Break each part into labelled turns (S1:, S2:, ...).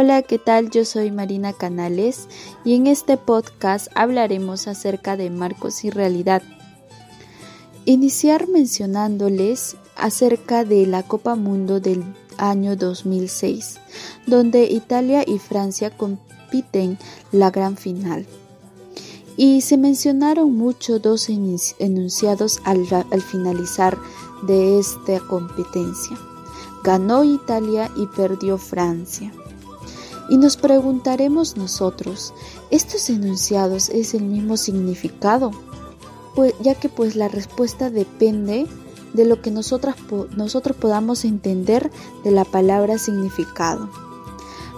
S1: Hola, ¿qué tal? Yo soy Marina Canales y en este podcast hablaremos acerca de marcos y realidad. Iniciar mencionándoles acerca de la Copa Mundo del año 2006, donde Italia y Francia compiten la gran final. Y se mencionaron mucho dos enunciados al, al finalizar de esta competencia. Ganó Italia y perdió Francia. Y nos preguntaremos nosotros, ¿estos enunciados es el mismo significado? Pues, ya que pues la respuesta depende de lo que nosotros podamos entender de la palabra significado.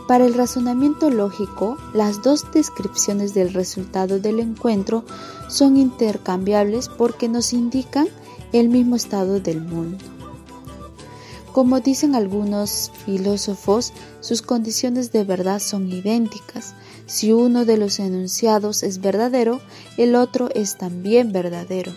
S1: Para el razonamiento lógico, las dos descripciones del resultado del encuentro son intercambiables porque nos indican el mismo estado del mundo. Como dicen algunos filósofos, sus condiciones de verdad son idénticas. Si uno de los enunciados es verdadero, el otro es también verdadero.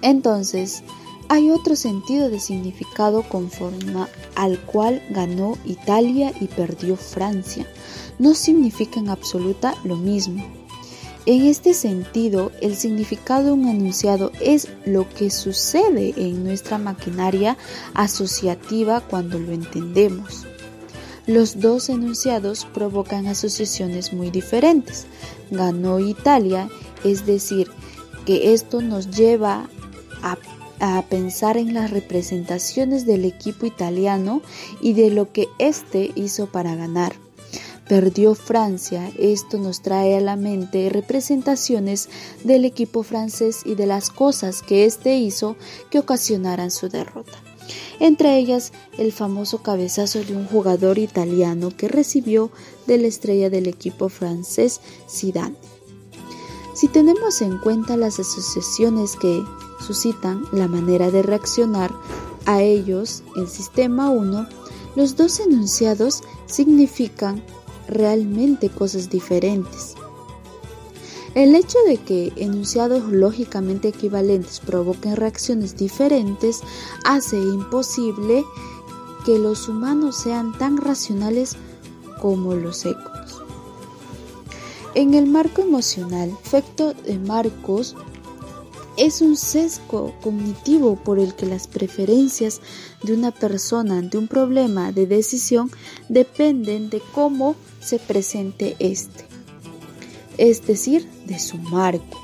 S1: Entonces, hay otro sentido de significado conforme al cual ganó Italia y perdió Francia. No significa en absoluta lo mismo. En este sentido, el significado de un enunciado es lo que sucede en nuestra maquinaria asociativa cuando lo entendemos. Los dos enunciados provocan asociaciones muy diferentes. Ganó Italia, es decir, que esto nos lleva a, a, pensar en las representaciones del equipo italiano y de lo que éste hizo para ganar perdió Francia, esto nos trae a la mente representaciones del equipo francés y de las cosas que éste hizo que ocasionaran su derrota. Entre ellas, el famoso cabezazo de un jugador italiano que recibió de la estrella del equipo francés Zidane. Si tenemos en cuenta las asociaciones que suscitan la manera de reaccionar a ellos, el sistema 1, los dos enunciados significan realmente cosas diferentes. El hecho de que enunciados lógicamente equivalentes provoquen reacciones diferentes hace imposible que los humanos sean tan racionales como los ecos. En el marco emocional, efecto de Marcos es un sesgo cognitivo por el que las preferencias de una persona ante un problema de decisión dependen de cómo se presente este, es decir, de su marco.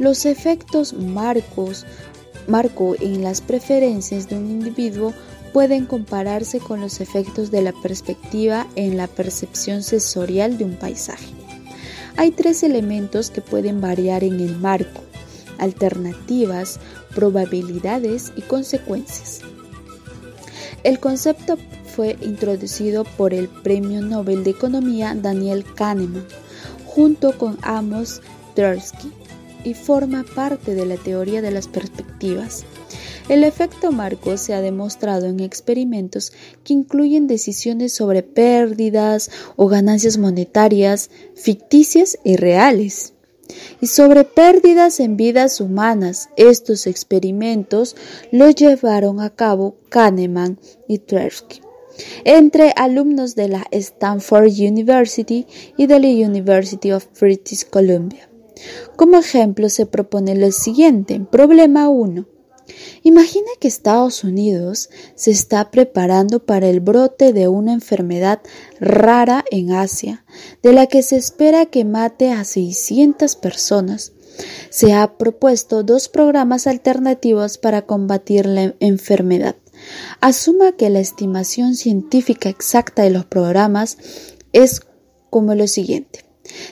S1: Los efectos marcos, marco en las preferencias de un individuo pueden compararse con los efectos de la perspectiva en la percepción sensorial de un paisaje. Hay tres elementos que pueden variar en el marco, alternativas, probabilidades y consecuencias. El concepto fue introducido por el Premio Nobel de Economía Daniel Kahneman junto con Amos Tversky y forma parte de la teoría de las perspectivas. El efecto marco se ha demostrado en experimentos que incluyen decisiones sobre pérdidas o ganancias monetarias ficticias y reales y sobre pérdidas en vidas humanas. Estos experimentos los llevaron a cabo Kahneman y Tversky entre alumnos de la Stanford University y de la University of British Columbia. Como ejemplo se propone lo siguiente. Problema 1. Imagina que Estados Unidos se está preparando para el brote de una enfermedad rara en Asia, de la que se espera que mate a 600 personas. Se ha propuesto dos programas alternativos para combatir la enfermedad. Asuma que la estimación científica exacta de los programas es como lo siguiente.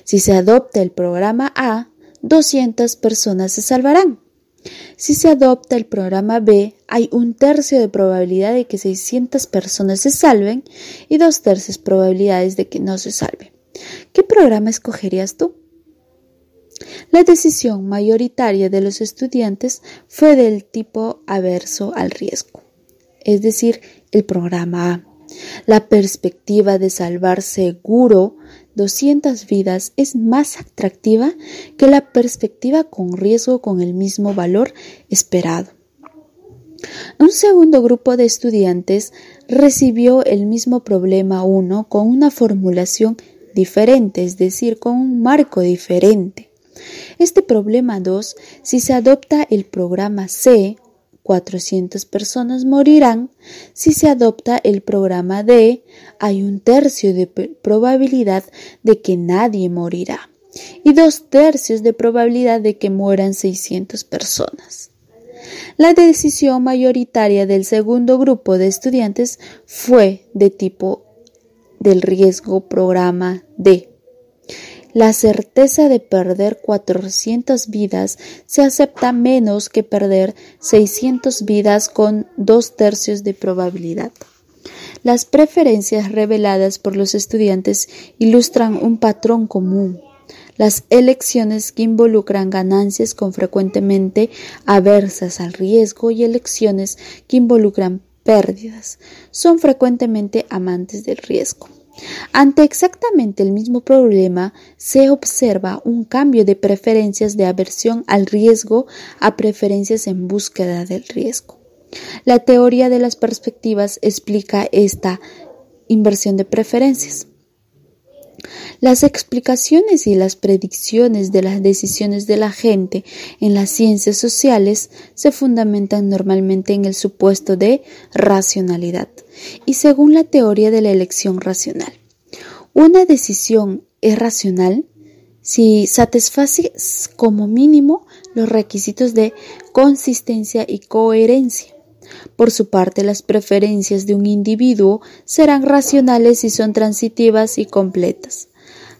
S1: Si se adopta el programa A, 200 personas se salvarán. Si se adopta el programa B, hay un tercio de probabilidad de que 600 personas se salven y dos tercios probabilidades de que no se salven. ¿Qué programa escogerías tú? La decisión mayoritaria de los estudiantes fue del tipo averso al riesgo, es decir, el programa A. La perspectiva de salvar seguro 200 vidas es más atractiva que la perspectiva con riesgo con el mismo valor esperado. Un segundo grupo de estudiantes recibió el mismo problema 1 con una formulación diferente, es decir, con un marco diferente. Este problema 2, si se adopta el programa C, 400 personas morirán. Si se adopta el programa D, hay un tercio de probabilidad de que nadie morirá y dos tercios de probabilidad de que mueran 600 personas. La decisión mayoritaria del segundo grupo de estudiantes fue de tipo del riesgo programa D. La certeza de perder 400 vidas se acepta menos que perder 600 vidas con dos tercios de probabilidad. Las preferencias reveladas por los estudiantes ilustran un patrón común. Las elecciones que involucran ganancias con frecuentemente aversas al riesgo y elecciones que involucran pérdidas son frecuentemente amantes del riesgo. Ante exactamente el mismo problema, se observa un cambio de preferencias de aversión al riesgo a preferencias en búsqueda del riesgo. La teoría de las perspectivas explica esta inversión de preferencias. Las explicaciones y las predicciones de las decisiones de la gente en las ciencias sociales se fundamentan normalmente en el supuesto de racionalidad y según la teoría de la elección racional. Una decisión es racional si satisface como mínimo los requisitos de consistencia y coherencia. Por su parte, las preferencias de un individuo serán racionales si son transitivas y completas.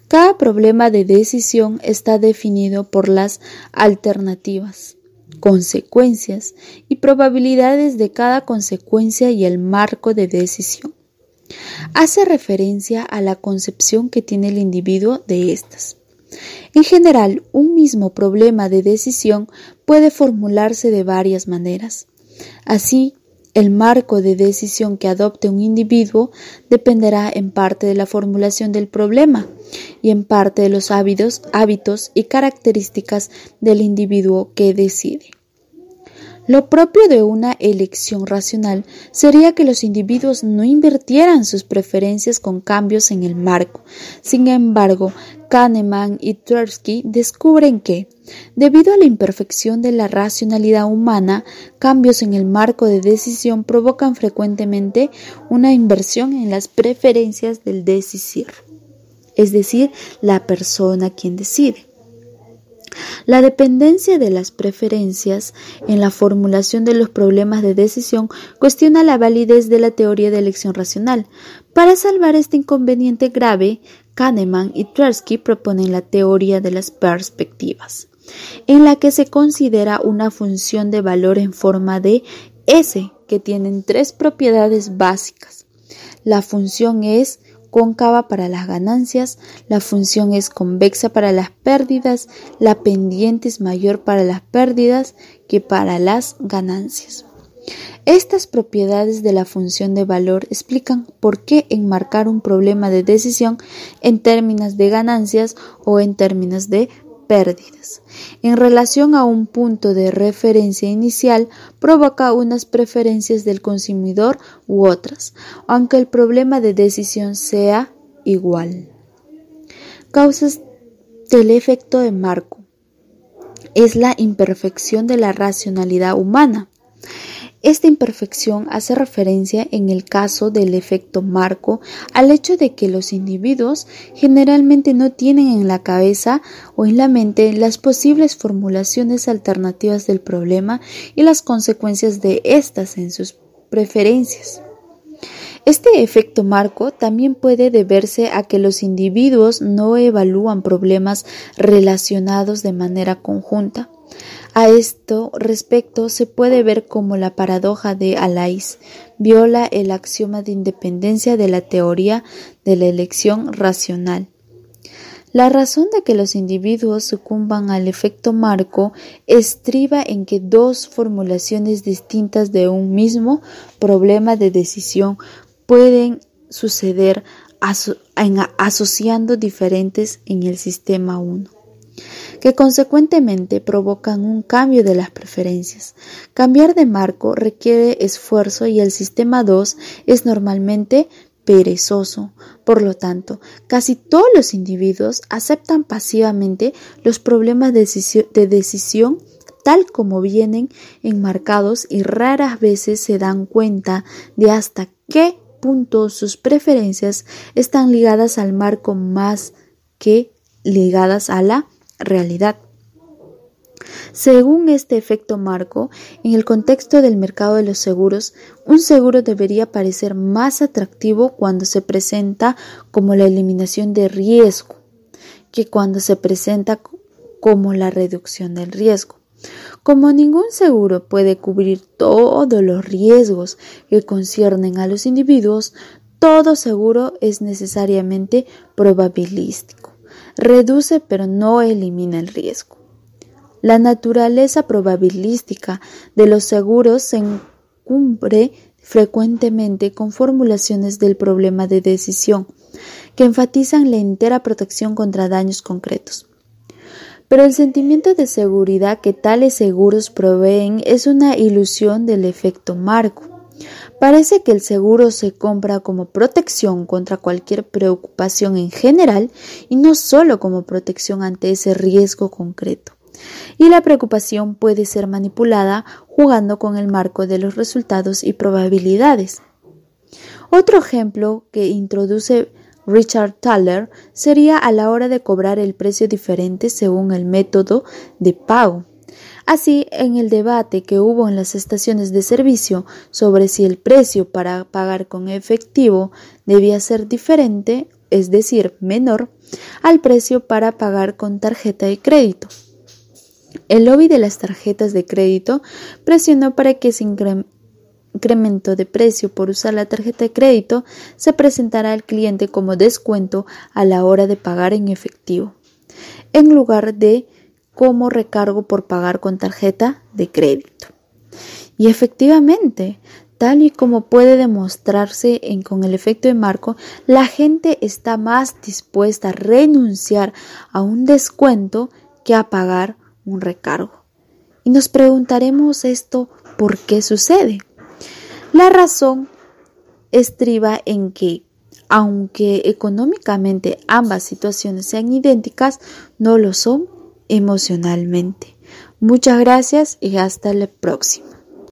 S1: Cada problema de decisión está definido por las alternativas, consecuencias y probabilidades de cada consecuencia y el marco de decisión. Hace referencia a la concepción que tiene el individuo de estas. En general, un mismo problema de decisión puede formularse de varias maneras. Así, el marco de decisión que adopte un individuo dependerá en parte de la formulación del problema y en parte de los hábitos, hábitos y características del individuo que decide. Lo propio de una elección racional sería que los individuos no invirtieran sus preferencias con cambios en el marco. Sin embargo, Kahneman y Tversky descubren que, debido a la imperfección de la racionalidad humana, cambios en el marco de decisión provocan frecuentemente una inversión en las preferencias del decisor, es decir, la persona quien decide. La dependencia de las preferencias en la formulación de los problemas de decisión cuestiona la validez de la teoría de elección racional. Para salvar este inconveniente grave, Kahneman y Tversky proponen la teoría de las perspectivas, en la que se considera una función de valor en forma de S que tienen tres propiedades básicas. La función es cóncava para las ganancias, la función es convexa para las pérdidas, la pendiente es mayor para las pérdidas que para las ganancias. Estas propiedades de la función de valor explican por qué enmarcar un problema de decisión en términos de ganancias o en términos de pérdidas. En relación a un punto de referencia inicial, provoca unas preferencias del consumidor u otras, aunque el problema de decisión sea igual. Causas del efecto de marco. Es la imperfección de la racionalidad humana. Esta imperfección hace referencia en el caso del efecto marco al hecho de que los individuos generalmente no tienen en la cabeza o en la mente las posibles formulaciones alternativas del problema y las consecuencias de éstas en sus preferencias. Este efecto marco también puede deberse a que los individuos no evalúan problemas relacionados de manera conjunta a esto respecto se puede ver como la paradoja de Alais viola el axioma de independencia de la teoría de la elección racional. La razón de que los individuos sucumban al efecto marco estriba en que dos formulaciones distintas de un mismo problema de decisión pueden suceder asociando diferentes en el sistema 1. Que consecuentemente provocan un cambio de las preferencias. Cambiar de marco requiere esfuerzo y el sistema 2 es normalmente perezoso. Por lo tanto, casi todos los individuos aceptan pasivamente los problemas de decisión tal como vienen enmarcados y raras veces se dan cuenta de hasta qué punto sus preferencias están ligadas al marco más que ligadas a la realidad. Según este efecto marco, en el contexto del mercado de los seguros, un seguro debería parecer más atractivo cuando se presenta como la eliminación de riesgo que cuando se presenta como la reducción del riesgo. Como ningún seguro puede cubrir todos los riesgos que conciernen a los individuos, todo seguro es necesariamente probabilístico. Reduce pero no elimina el riesgo. La naturaleza probabilística de los seguros se encumbre frecuentemente con formulaciones del problema de decisión que enfatizan la entera protección contra daños concretos. Pero el sentimiento de seguridad que tales seguros proveen es una ilusión del efecto marco. Parece que el seguro se compra como protección contra cualquier preocupación en general y no solo como protección ante ese riesgo concreto y la preocupación puede ser manipulada jugando con el marco de los resultados y probabilidades. Otro ejemplo que introduce Richard Thaler sería a la hora de cobrar el precio diferente según el método de pago. Así, en el debate que hubo en las estaciones de servicio sobre si el precio para pagar con efectivo debía ser diferente, es decir, menor, al precio para pagar con tarjeta de crédito. El lobby de las tarjetas de crédito presionó para que ese incremento de precio por usar la tarjeta de crédito se presentara al cliente como descuento a la hora de pagar en efectivo, en lugar de como recargo por pagar con tarjeta de crédito. Y efectivamente, tal y como puede demostrarse con el efecto de marco, la gente está más dispuesta a renunciar a un descuento que a pagar un recargo. Y nos preguntaremos esto, ¿por qué sucede? La razón estriba en que, aunque económicamente ambas situaciones sean idénticas, no lo son emocionalmente. Muchas gracias y hasta la próxima.